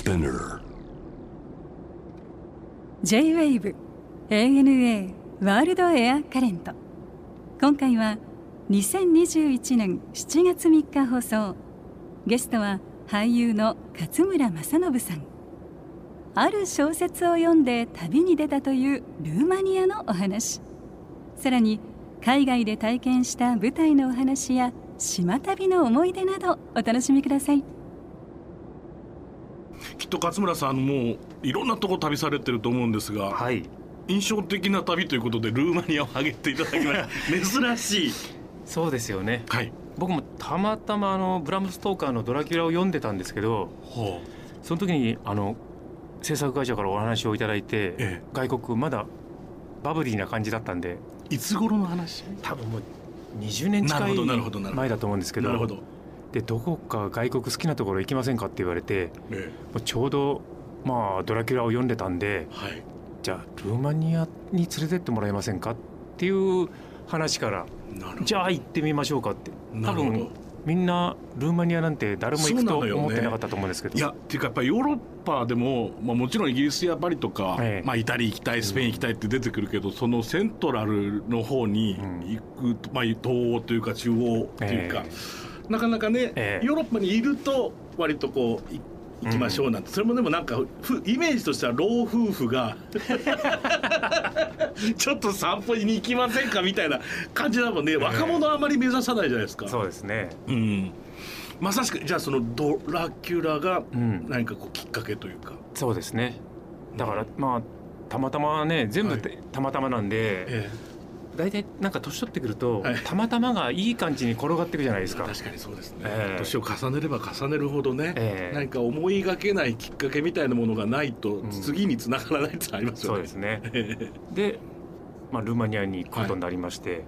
Spinner. J-WAVE ANA ワールドエアカレント今回は2021年7月3日放送。ゲストは俳優の勝村政信さん。ある小説を読んで旅に出たというルーマニアのお話。さらに海外で体験した舞台のお話や島旅の思い出などお楽しみください。きっと勝村さんもいろんなとこ旅されてると思うんですが、はい。印象的な旅ということでルーマニアを挙げていただきました 珍しい。そうですよね。はい。僕もたまたまあのブラム・ストーカーの「ドラキュラ」を読んでたんですけどほその時にあの制作会社からお話をいただいて、え外国まだバブリーな感じだったんでういつ頃の話？多分もう20年近なるほどなるほどなるほど。い前だと思うんですけどなるほど、でどこか外国好きなところ行きませんかって言われてえもうちょうどまあドラキュラを読んでたんでえはい。じゃあルーマニアに連れてってもらえませんかっていう話からじゃあ行ってみましょうかって。多分みんなルーマニアなんて誰も行くと思ってなかったと思うんですけど。いやっていうかやっぱりヨーロッパでも、まあ、もちろんイギリスやパリとか、ええ。まあ、イタリア行きたいスペイン行きたいって出てくるけど、そのセントラルの方に行く、まあ、東欧というか中央というか、えなかなかね、ええ。ヨーロッパにいると割とこうい行きましょうなんて、それもでもなんかふイメージとしては老夫婦が ちょっと散歩に行きませんかみたいな感じだもんね。若者はあまり目指さないじゃないですか。そうですね。うん、まさしくじゃあそのドラキュラがうん。何かこうきっかけというか、そうですね。だからまあたまたまね全部はい。てたまたまなんでえ大体なんか年取ってくるとはい。たまたまがいい感じに転がっていくじゃないですか。確かにそうですね、ええ。年を重ねれば重ねるほどね、ええ。何か思いがけないきっかけみたいなものがないとん。次につながらないってありますよね。そうですね。えでまあルーマニアに行くことになりまして。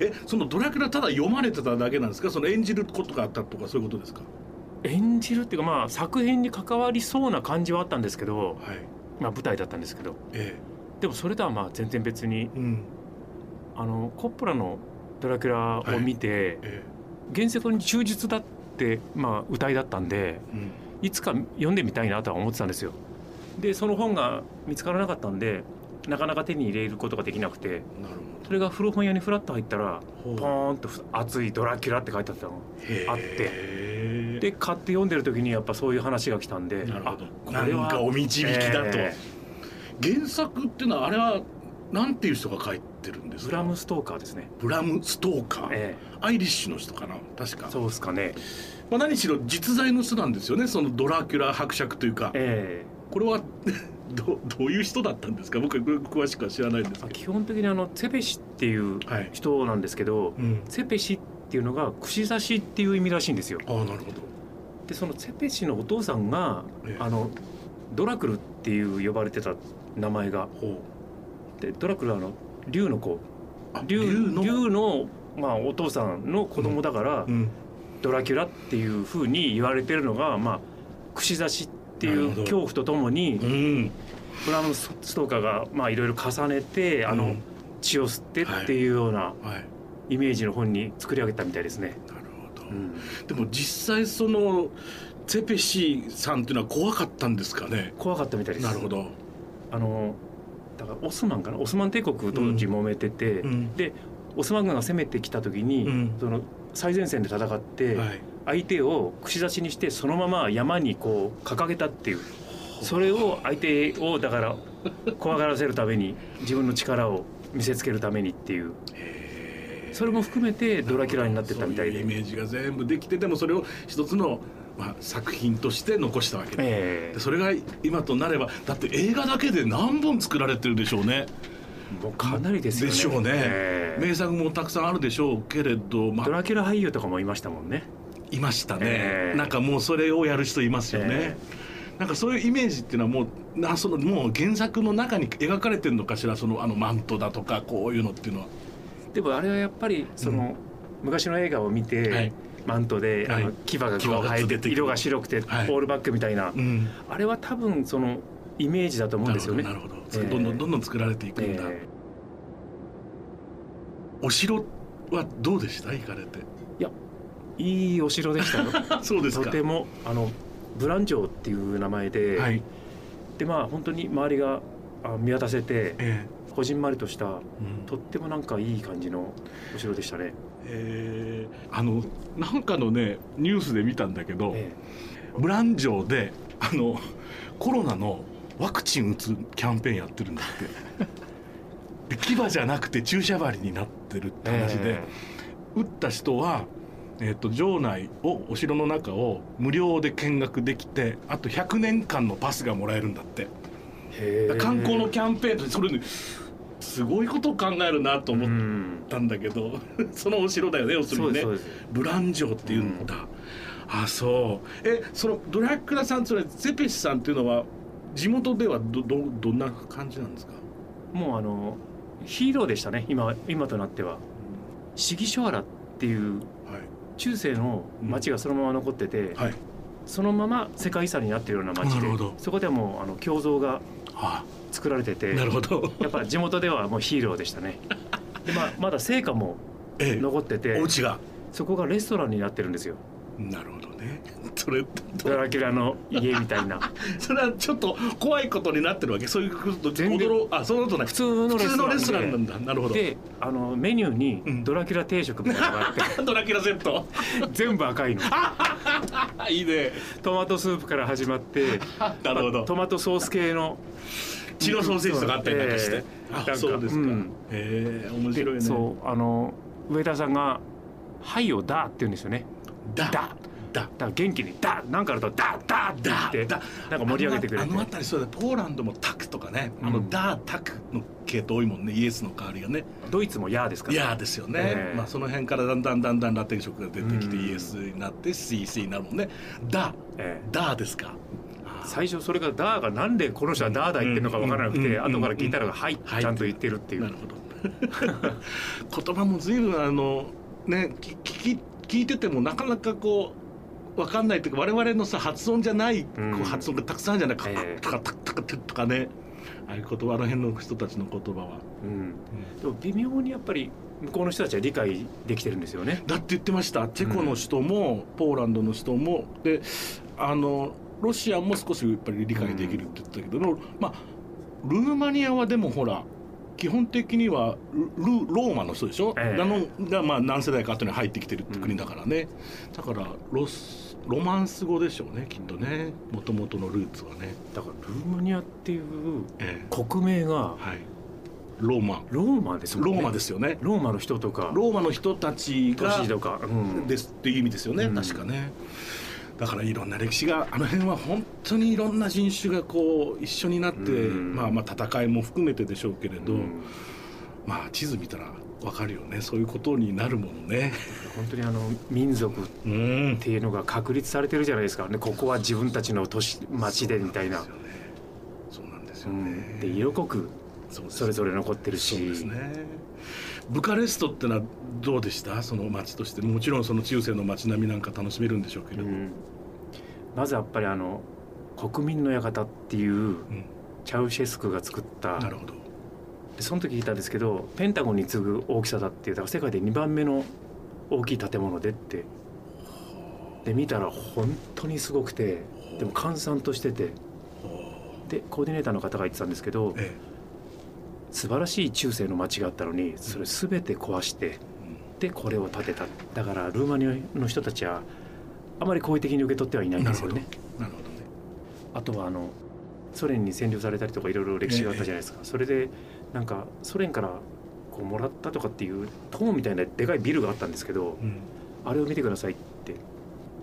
えそのドラキュラただ読まれてただけなんですか？その演じることがあったとかそういうことですか？演じるっていうかまあ作品に関わりそうな感じはあったんですけどはい。まあ舞台だったんですけど。えでもそれとはまあ全然別にえうんあのコッポラの「ドラキュラ」を見て、え原作に忠実だって、まあ、歌いだったんでえうん。いつか読んでみたいなとは思ってたんですよ。でその本が見つからなかったんでなかなか手に入れることができなくてなるそれが古本屋にフラッと入ったらポーンと「熱いドラキュラ」って書いてあったの。あって。で買って読んでる時にやっぱそういう話が来たんでなるほど。あこれはかお導きだと、え。原作っていうのはあれはなんていう人が書いてるんですブラム・ストーカーですね。ブラムストーカー、えアイリッシュの人かな？確か。えそうですかね。まあ、何しろ実在の人なんですよね？そのドラキュラ伯爵というか。えこれは どどういう人だったんですか？僕は詳しくは知らないんですけえ基本的にあのツェペシっていうどはい、人なんですけど、うん、ツェペシっていうのが串刺しっていう意味らしいんですよ。ああなるほど。でそのツェペシのお父さんがええ。あのドラクルっていう呼ばれてた名前がほでドラクルはあの竜の子竜の竜のまあ、お父さんの子供だから、うん。ドラキュラっていうふうに言われてるのが、まあ、串刺しっていう恐怖とともにうん。ブラムストーカーがまあいろいろ重ねてあの、うん。血を吸ってっていうようなはい。イメージの本に作り上げたみたいですね。なるほど、うん。でも実際そのツェペシーさんっていうのは怖かったんですかね？怖かったみたいです。なるほど、あのだからオスマンかなオスマン帝国当時揉めてて、うんでオスマン軍が攻めてきた時に、うん。その最前線で戦って、はい、相手を串刺しにしてそのまま山にこう掲げたっていう。それを相手をだから怖がらせるために自分の力を見せつけるためにっていう。それも含めてドラキュラになってったみたいで。イメージが全部できてでもそれを一つの、まあ、作品として残したわけでえでそれが今となればだって映画だけで何本作られてるでしょうね。えもうかなりですよね。でしょうね、ええ。名作もたくさんあるでしょうけれど、まあ、ドラキュラ俳優とかもいましたもんね。いましたね、ええ。なんかもうそれをやる人いますよね、えなんかそういうイメージっていうのはもうなそのもう原作の中に描かれてるのかしらそのあのマントだとかこういうのっていうのは。でもあれはやっぱりその、昔の映画を見て、はいマントで、はい。あの牙がこう生えて色が白くて、はい。オールバックみたいな、うん。あれは多分そのイメージだと思うんですよね。なるほどええど。んどんどんどん作られていくんだ、えお城はどうでした行かれて？えいいお城でしたよ。そうですか。とてもあのブランジョーっていう名前で、はい。でまあ本当に周りがあ見渡せて。えこじんまりとしたえうん。とってもなんかいい感じのお城でしたね。えー。あのなんかのねニュースで見たんだけど、えブラン城であのコロナのワクチン打つキャンペーンやってるんだって。で牙じゃなくて注射針になってるって話で、打った人は、えー、と城内をお城の中を無料で見学できてあと100年間のパスがもらえるんだって。観光のキャンペーンとそれねすごいことを考えるなと思っうんたんだけど、そのお城だよね要するにね。ブラン城っていうんだ、あそう。えそのドラキュラさんつまりゼペシさんっていうのは地元ではどどどんな感じなんですか？もうあのヒーローでしたね今今となっては。シギショアラっていうはい。中世の町がそのまま残ってて、はい。そのまま世界遺産になっているような町でそこではもうあの胸像があ作られててなるほど。やっぱ地元ではもうヒーローでしたね。でまあまだ成果もええ。残っててお家が。そこがレストランになってるんですよ。なるほどね。それドラキュラの家みたいな。それはちょっと怖いことになってるわけ？そういうこと全然。驚あそんなことない。普通のレスストランなんだ。なるほど。であのメニューにうん。ドラキュラ定食みたいなのがあって、ドラキュラセット？全部赤いの。あいいね。トマトスープから始まってなるほど。トマトソース系のチロソーセージとかあったりなんか。して、あそうですか、うん。へえ面白いね。でそうあの上田さんが「はい」を「だ」って言うんですよね。だ。だ。だ。だから元気に「だ」なんかあると「だ」「だ」って言ってだ。なんか盛り上げてくれて。あの辺りそうだ。ポーランドもタクとかね、あのうん。ダータクの系統多いもんね。イエスの代わりがね。ドイツも「や」ですから。いやーですよね、ええ。まあその辺からだんだんだんだんラテン色が出てきてうん。イエスになって CC になるもんね。ダええ。ダーですか最初それが「だ」がなんでこの人は「だ」だ言ってるのか分からなくてうん後から聞いたら「はい」はい。ちゃんと言ってるっていう。なるほど。言葉も随分あのねき聞き聞いててもなかなかこうわかんないというか我々のさ発音じゃないこう発音がたくさんあるじゃない。か、え。えとかタクタとかねああいう言葉あの辺の人たちの言葉は、うんでも微妙にやっぱり向こうの人たちは理解できてるんですよねだって言ってましたチェコの人も、ポーランドの人もであのロシアも少しやっぱり理解できるって言ってたけど、まあルーマニアはでもほら基本的にはルルローマの人でしょ、ええ。あのがまあ何世代か後に入ってきてるって国だからね、だからロスロマンス語でしょうねきっとね。もともとのルーツはね、だからルーマニアっていうええ。国名がはい、ローマ。ローマですもんね。ローマですよね。ローマの人とかローマの人たちがとか、うん。ですっていう意味ですよね、うん。確かねだからいろんな歴史があの辺は本当にいろんな人種がこう一緒になって、うん。まあまあ戦いも含めてでしょうけれど、うん。まあ地図見たらわかるよね。そういうことになるものね。本当にあの民族っうん。ていうのが確立されてるじゃないですか。ねここは自分たちの都市町でみたいな。そうなんですうよね。ん。で色濃くそれぞれ残ってるし。そうですねブカレストってのはどうでした？その街として。もちろんその中世の街並みなんか楽しめるんでしょうけれど、うん。まずやっぱりあの国民の館っていううん。チャウシェスクが作った。なるほど。でその時聞いたんですけどペンタゴンに次ぐ大きさだっていうだから世界で2番目の大きい建物でって。で見たら本当にすごくてでも閑散としてて。でコーディネーターの方が言ってたんですけどえ素晴らしい中世の街があったのにそれ全て壊してでこれを建てた。だからルーマニアの人たちはあまり好意的に受け取ってはいないんですよね。えなるほどね。あとはあのソ連に占領されたりとかいろいろ歴史があったじゃないですか、それでなんかソ連からこうもらったとかっていう塔みたいなでかいビルがあったんですけどうん。あれを見てくださいって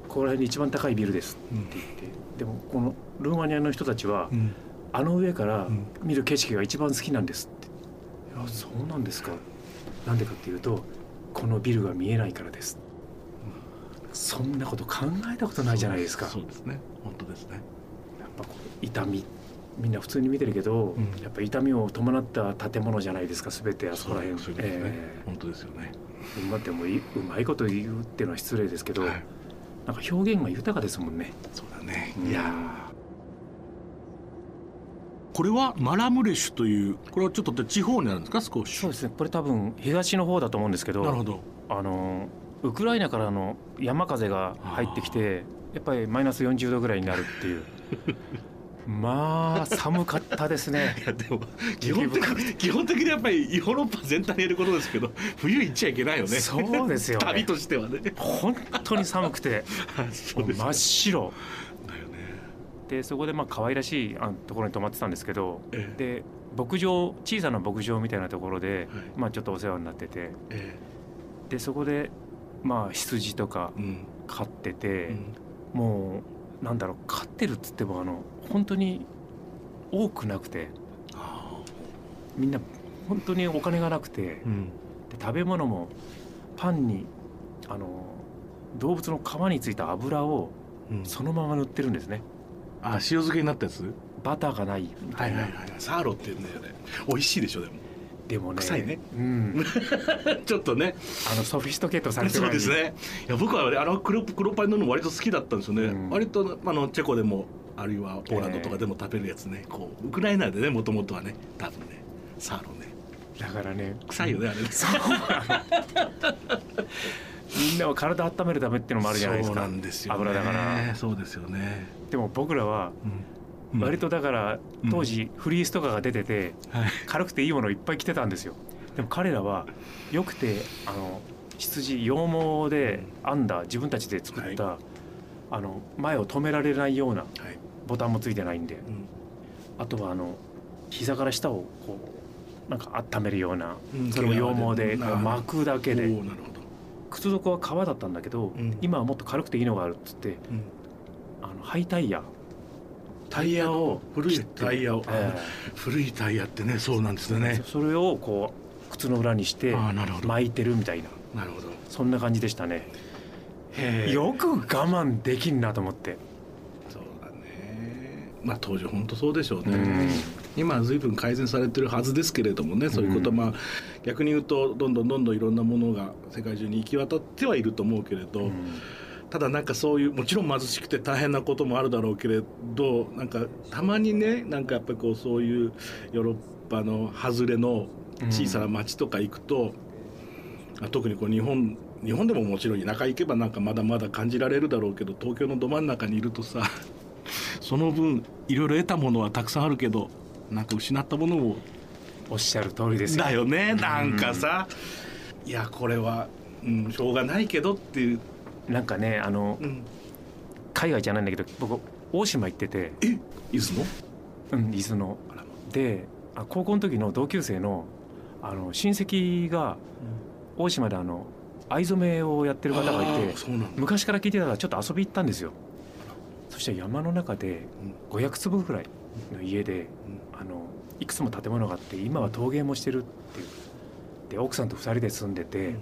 ここら辺に一番高いビルですってうん言ってでもこのルーマニアの人たちはうん。あの上からうん。見る景色が一番好きなんですって「いやそうなんですか」なんでかっていうとこのビルが見えないからです。そんなこと考えたことないじゃないですか。そうですね。本当ですね。やっぱこう痛みみんな普通に見てるけど、うん。やっぱ痛みを伴った建物じゃないですか。全てあそこら辺。そうですね、え本当ですよね、えまあでもいうまいこと言うっていうのは失礼ですけど、はい、なんか表現が豊かですもんね。そうだね、うん。いやーこれはマラムレシュというこれはちょっと地方にあるんですか？少し。そうですね。これ多分東の方だと思うんですけどなるほど。あのウクライナからの山風が入ってきてやっぱりマイナス40度ぐらいになるっていう。まあ寒かったですね。いやでも基本的に基本的にやっぱりヨーロッパ全体に言えることですけど冬行っちゃいけないよね。そうですよね。旅としてはね。本当に寒くて。真っ白でそこでまあ可愛らしいあところに泊まってたんですけどえで牧場小さな牧場みたいなところで、はい。まあちょっとお世話になっててえでそこでまあ羊とか飼ってうて、ん。もうなんだろう飼ってるっつってもあの本当に多くなくてあみんな本当にお金がなくてーうん。で食べ物もパンにあの動物の皮についた油をうん。そのまま塗ってるんですねあ塩漬けになったやつ？バターがないみたいな、サーロって言うんだよね。美味しいでしょでも。でもね臭いね。うん、ちょっとね。あのソフィストケートされてそうないですね。いや僕はあの黒黒パンのの割と好きだったんですよね、うん。割とあのチェコでもあるいはポーランドとかでも食べるやつね、こうウクライナでねもともとはね多分ねサーロね。だからね臭いよね、あれね みんなは体温めるためっていうのもあるじゃないですそうかなんですよ、ね、油だから。そうですよね、でも僕らはうん。割とだからうん。当時フリースとかが出ててはい。軽くていいものをいっぱい着てたんですよ。でも彼らはよくてあの羊羊毛で編んだ自分たちで作った、あの前を止められないようなはい。ボタンもついてないんで。うん。あとはあの膝から下をこうなんか温めるようなうんそれを羊毛で巻くだけで靴底は革だったんだけど、ん。今はもっと軽くていいのがあるっつってうん。あのハイタイヤ。タイヤを古いタイヤを、え古いタイヤってねそうなんですよえね。それをこう靴の裏にして巻いてるみたいな。なるほど。そんな感じでしたね。よく我慢できんなと思ってまあ当時本当そうでしょうね、うん。今は随分改善されてるはずですけれどもねそういうこと、うんまあ逆に言うとどんどんどんどんいろんなものが世界中に行き渡ってはいると思うけれど、うん。ただなんかそういうもちろん貧しくて大変なこともあるだろうけれどなんかたまにねなんかやっぱりこうそういうヨーロッパの外れの小さな町とか行くと、あ特にこう日本日本でももちろん田舎行けばなんかまだまだ感じられるだろうけど東京のど真ん中にいるとさその分いろいろ得たものはたくさんあるけどなんか失ったものもおっしゃる通りですよ。だよねなんかさ、いやこれは、うん、しょうがないけどっていう、なんかねあのうん、海外じゃないんだけど僕大島行ってて、え伊豆の？うん、伊豆の。であ高校の時の同級生のあの親戚が大島であの藍染めをやってる方がいあて昔から聞いてたからちょっと遊び行ったんですよそしたら山の中で500坪ぐらいの家であのいくつも建物があって今は陶芸もしてるっていう。で奥さんと2人で住んでて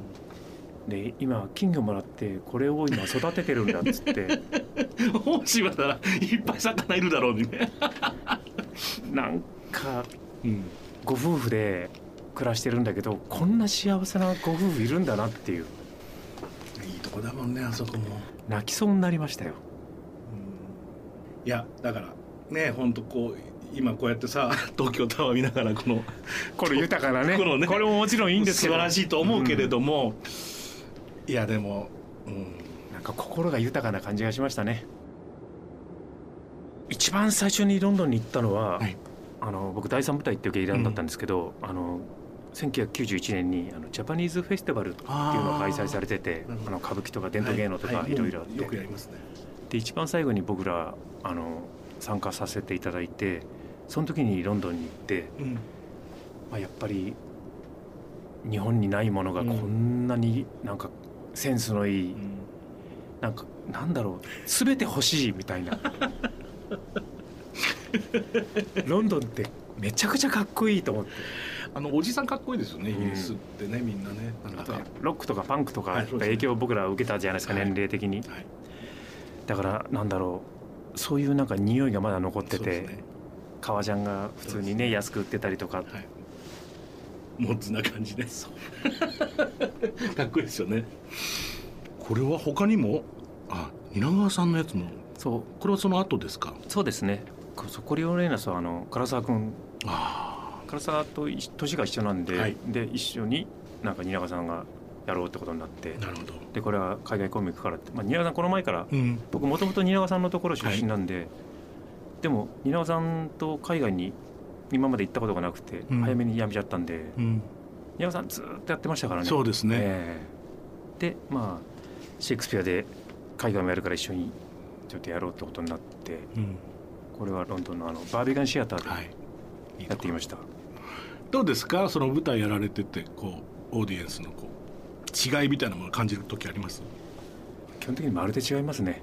で今金魚もらってこれを今育ててるんだっつって。大島ならいっぱい魚いるだろうにね、なんかうん、ご夫婦で暮らしてるんだけどこんな幸せなご夫婦いるんだなっていう。いいとこだもんねあそこも、泣きそうになりましたよいやだからね本当こう今こうやってさ 東京タワー見ながらこのこれ豊かなね。このねこれももちろんいいんですけど。素晴らしいと思うけれども、いやでも、うん、なんか心が豊かな感じがしましたね。一番最初にロンドンに行ったのは、はい。あの僕第三部隊っていう劇団だったんですけど、あの1991年にあのジャパニーズフェスティバルっていうのが開催されててあの歌舞伎とか伝統芸能とかはい。いろいろあっもうよくてやりますねで一番最後に僕らあの参加させていただいてその時にロンドンに行って、うん。まあ、やっぱり日本にないものがこんなになんかセンスのいい、なんかなんだろう全て欲しいみたいな。ロンドンってめちゃくちゃかっこいいと思って。あのおじさんかっこいいですよねイうん。ギリスってねみんなね。なんかロックとかパンクとか影響を僕ら受けたじゃないですか、はい。年齢的に。はいだからなんだろうそういうなんか匂いがまだ残ってて、ね。革ジャンが普通にそうですね。安く売ってたりとか。はい。モッズな感じで かっこいいですよね。これは他にもあ蜷川さんのやつも。そう。これはその後ですか？そうですね。コリオレーナスはあの唐沢君あ唐沢と一年が一緒なんで、はい。で一緒になんか蜷川さんがやろうってことになってなるほど。でこれは海外コミックからって、まあ、蜷川さんこの前からうん。僕もともと蜷川さんのところ出身なんで、でも蜷川さんと海外に今まで行ったことがなくて、うん。早めに辞めちゃったんでうん。蜷川さんずーっとやってましたからね。そうですね。ええ。でまあシェイクスピアで海外もやるから一緒にちょっとやろうってことになってうん。これはロンドンのあのバービーガンシアターでやってきました、どうですか？その舞台やられててこうオーディエンスのこう違いみたいなものを感じる時あります？基本的にまるで違いますね。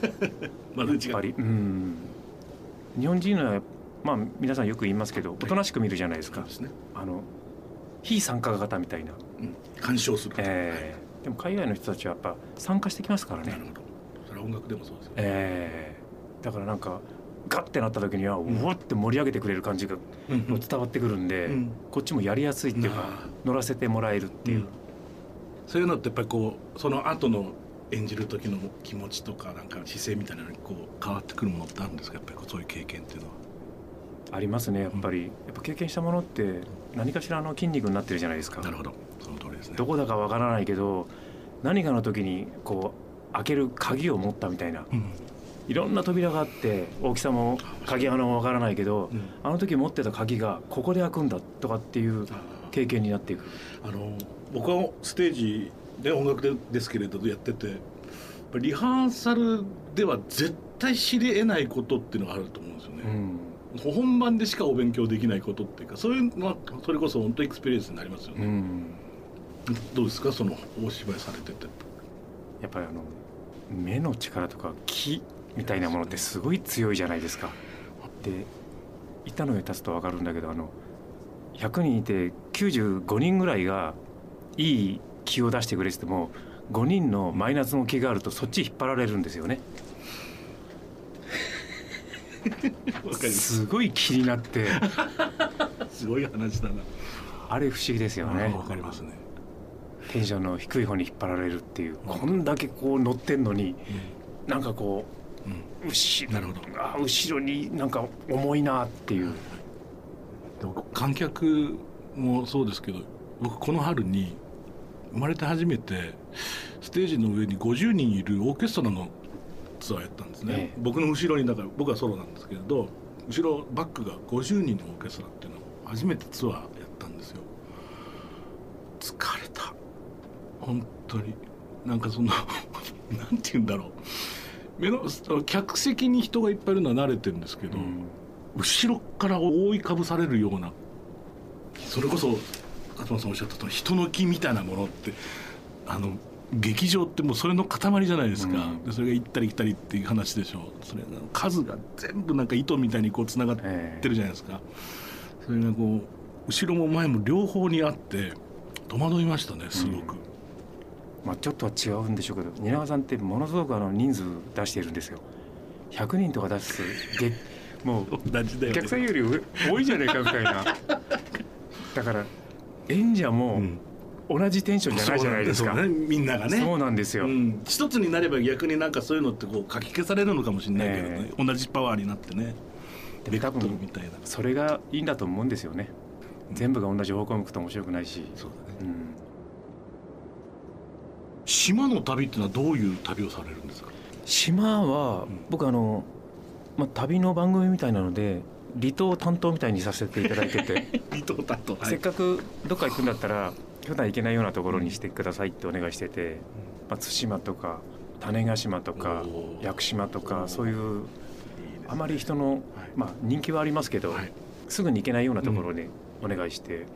まるで違う。やっぱり。うん。日本人はまあ皆さんよく言いますけどおとなしく見るじゃないですか、そうですね、あの非参加型みたいな、うん、鑑賞する、ええ。でも海外の人たちはやっぱ参加してきますからね。なるほど。それは音楽でもそうですよね、ええ。だからなんかガッてなった時にはうわって盛り上げてくれる感じがうんうん。伝わってくるんで、うん。こっちもやりやすいっていうかあ。乗らせてもらえるっていう、うんそういうのってやっぱりこうその後の演じる時の気持ちとかなんか姿勢みたいなのにこう変わってくるものってあるんですか？やっぱりそういう経験っていうのは。ありますねやっぱり、やっぱ経験したものって何かしらの筋肉になってるじゃないですか。なるほど。その通りですね。どこだかわからないけど何かの時にこう開ける鍵を持ったみたいな。うん。いろんな扉があって大きさも鍵穴もわからないけどうん。あの時持ってた鍵がここで開くんだとかっていう経験になっていく。あの僕はステージで音楽でですけれどやっててリハーサルでは絶対知り得ないことっていうのがあると思うんですよね、ん、本番でしかお勉強できないことっていうかそういうのはそれこそ本当 experience になりますよね、うん、どうですか？そのお芝居されてて。やっぱりあの目の力とか気みたいなものってすごい強いじゃないですか。で板の上立つと分かるんだけどあの100人いて95人ぐらいがいい気を出してくれてても5人のマイナスの気があるとそっち引っ張られるんですよね。す。すごい気になって。すごい話だな。あれ不思議ですよね。わかりますね、テンションの低い方に引っ張られるっていうこんだけこう乗ってんのになんかこうん。う後ろあ後ろになんか重いなっていう。でも観客もそうですけど僕この春に生まれて初めてステージの上に50人いるオーケストラのツアーやったんですね、ええ。僕の後ろにだから僕はソロなんですけれど後ろバックが50人のオーケストラっていうのを初めてツアーやったんですよ。疲れた。本当に。なんかその なんて言うんだろう。目の客席に人がいっぱいいるのは慣れてるんですけど、うん後ろから覆いかぶされるようなそれこそ勝間さんおっしゃったと人の気みたいなものってあの劇場ってもうそれの塊じゃないですか、うん。でそれが行ったり来たりっていう話でしょそれの数が全部なんか糸みたいにこうつながっえてるじゃないですか、それがこう後ろも前も両方にあって戸惑いましたねすごく、まあ、ちょっとは違うんでしょうけど蜷川さんってものすごくあの人数出しているんですよ。100人とか出すげもう同じだよね。お客さんより上多いじゃないかみたいな。だから演者うもん。同じテンションじゃないじゃないですか、そうなんねみんながね。そうなんですよ、うん、一つになれば逆になんかそういうのってこうかき消されるのかもしれないけどね。ね同じパワーになってね。でも多分ルみたいな。それがいいんだと思うんですよね。全部が同じ方向向くと面白くないし、そうだね。うん、島の旅っていうのはどういう旅をされるんですか？島はうん。僕あの、まあ、旅の番組みたいなので離島担当みたいにさせていただいてて。離島担当せっかくどっか行くんだったら普段行けないようなところにしてくださいってお願いしてて、まあ、対馬とか種子島とか屋久島とかそういうあまり人の、まあ、人気はありますけど、はい。すぐに行けないようなところにお願いして、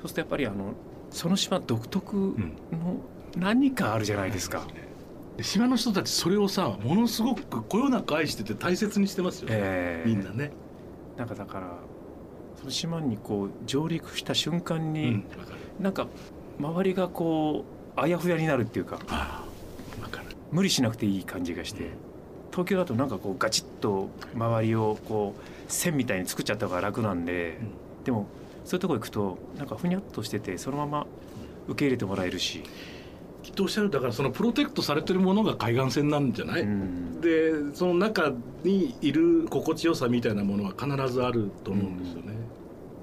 そうするとやっぱりあのその島独特の何かあるじゃないですか。で島の人たちそれをさものすごくこよなく愛してて大切にしてますよね、えーみんなね、なんかだからその島にこう上陸した瞬間うに、ん、わかる。なんか周りがこうあやふやになるっていうか無理しなくていい感じがして東京だとなんかこうガチッと周りをこう線みたいに作っちゃった方が楽なんで、でもそういうとこ行くとなんかふにゃっとしててそのまま受け入れてもらえるし、きっとおっしゃるだからそのプロテクトされてるものが海岸線なんじゃない、うん。でその中にいる心地よさみたいなものは必ずあると思うんですよね、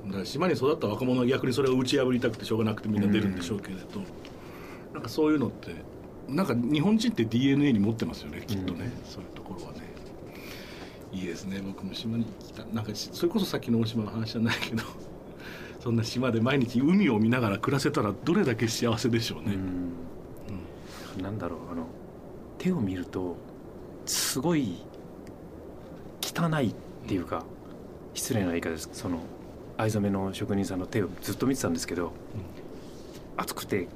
だから島に育った若者は逆にそれを打ち破りたくてしょうがなくてみんな出るんでしょうけれど、なんかそういうのってなんか日本人って DNA に持ってますよねきっとね、うん。そういうところはね。いいですね僕も島に来たなんかそれこそさっきの大島の話じゃないけど そんな島で毎日海を見ながら暮らせたらどれだけ幸せでしょうね、うんなんだろうあの手を見るとすごい汚いっていうか失礼な言い方です。その藍染めの職人さんの手をずっと見てたんですけど、熱くて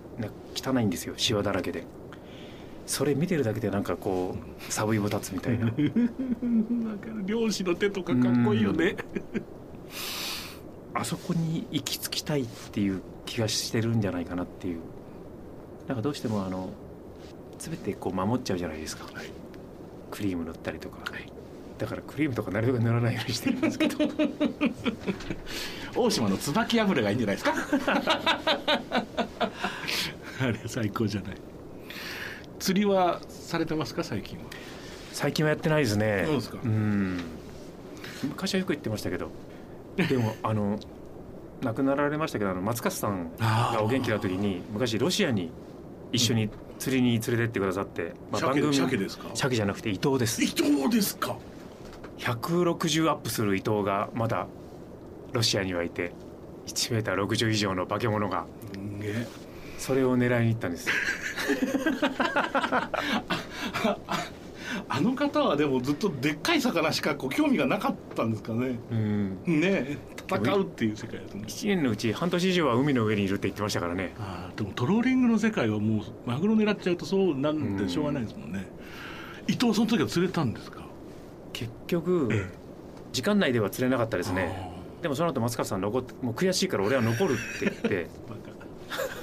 汚いんですよシワだらけで。それ見てるだけでなんかこう寒いも立つみたいな。なん。か漁師の手とかかっこいいよね、あそこに行き着きたいっていう気がしてるんじゃないかなっていう。なんかどうしてもあの全てこう守っちゃうじゃないですか、はい。クリーム塗ったりとか、だからクリームとかなるべく塗らないようにしてるんですけど。大島の椿油がいいんじゃないですか？あれ最高じゃない。釣りはされてますか？最近は。最近はやってないですね。そうですか？ん。昔はよく言ってましたけど。でもあの亡くなられましたけどあの松勝さんがお元気な時に昔ロシアに一緒に釣りに連れてってくださって、まあ、鮭番組鮭ですか？鮭じゃなくて伊藤です。伊藤ですか？160アップする伊藤がまだロシアにはいて1メーター60以上の化け物がねそれを狙いに行ったんです。あの方はでもずっとでっかい魚しかこう興味がなかったんですかね？うん。ね戦うっていう世界ですね1年のうち半年以上は海の上にいるって言ってましたからね。あーでもトローリングの世界はもうマグロ狙っちゃうとそうなんでしょうがないですもんね、伊藤その時は釣れたんですか？結局え時間内では釣れなかったですね。あでもその後松川さん残ってもう悔しいから俺は残るって言って。ーバカ。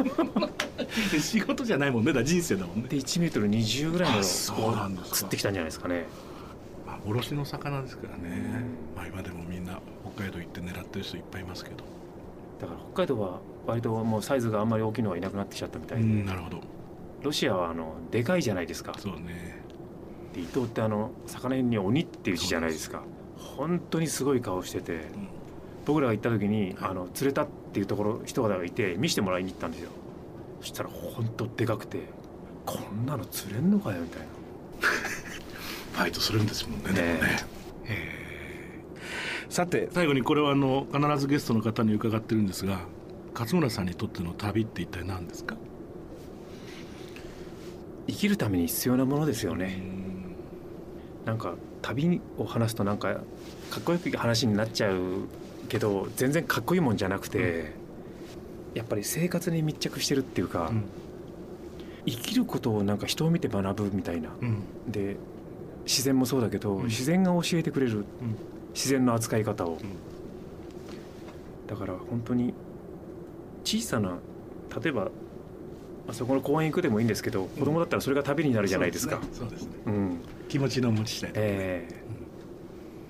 仕事じゃないもんねだ人生だもんね。で1メートル20ぐらいのあそうなんですか。釣ってきたんじゃないですかね幻の魚ですからね、まあ、今でもみんな北海道行って狙ってる人いっぱいいますけど。だから北海道は割ともうサイズがあんまり大きいのはいなくなってきちゃったみたういで、んなるほど。ロシアはあのでかいじゃないですか。そうね。で伊藤ってあの魚に鬼っていう字じゃないですか。本当にすごい顔してて、僕らが行った時にあの釣れたっていうところ人がいて見せてもらいに行ったんですよ。そしたら本当でかくてこんなの釣れんのかよみたいなファイトするんですもんねでもね。ねへー。さて。最後にこれはあの必ずゲストの方に伺ってるんですが勝村さんにとっての旅って一体何ですか？生きるために必要なものですよね。なんか旅を話すとなんかかっこよく話になっちゃうけど全然かっこいいもんじゃなくて、やっぱり生活に密着してるっていうか、うん。生きることをなんか人を見て学ぶみたいな。うん。で自然もそうだけど、うん、自然が教えてくれる、うん、自然の扱い方を、うん、だから本当に小さな例えばあそこの公園行くでもいいんですけど、子供だったらそれが旅になるじゃないですか。そうですね。う,ん、気持ちの持ちで、ね、え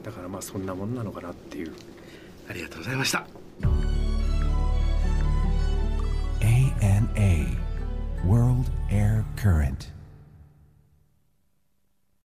ー、だからまあそんなもんなのかなっていう。ありがとうございました。ANA World Air Current.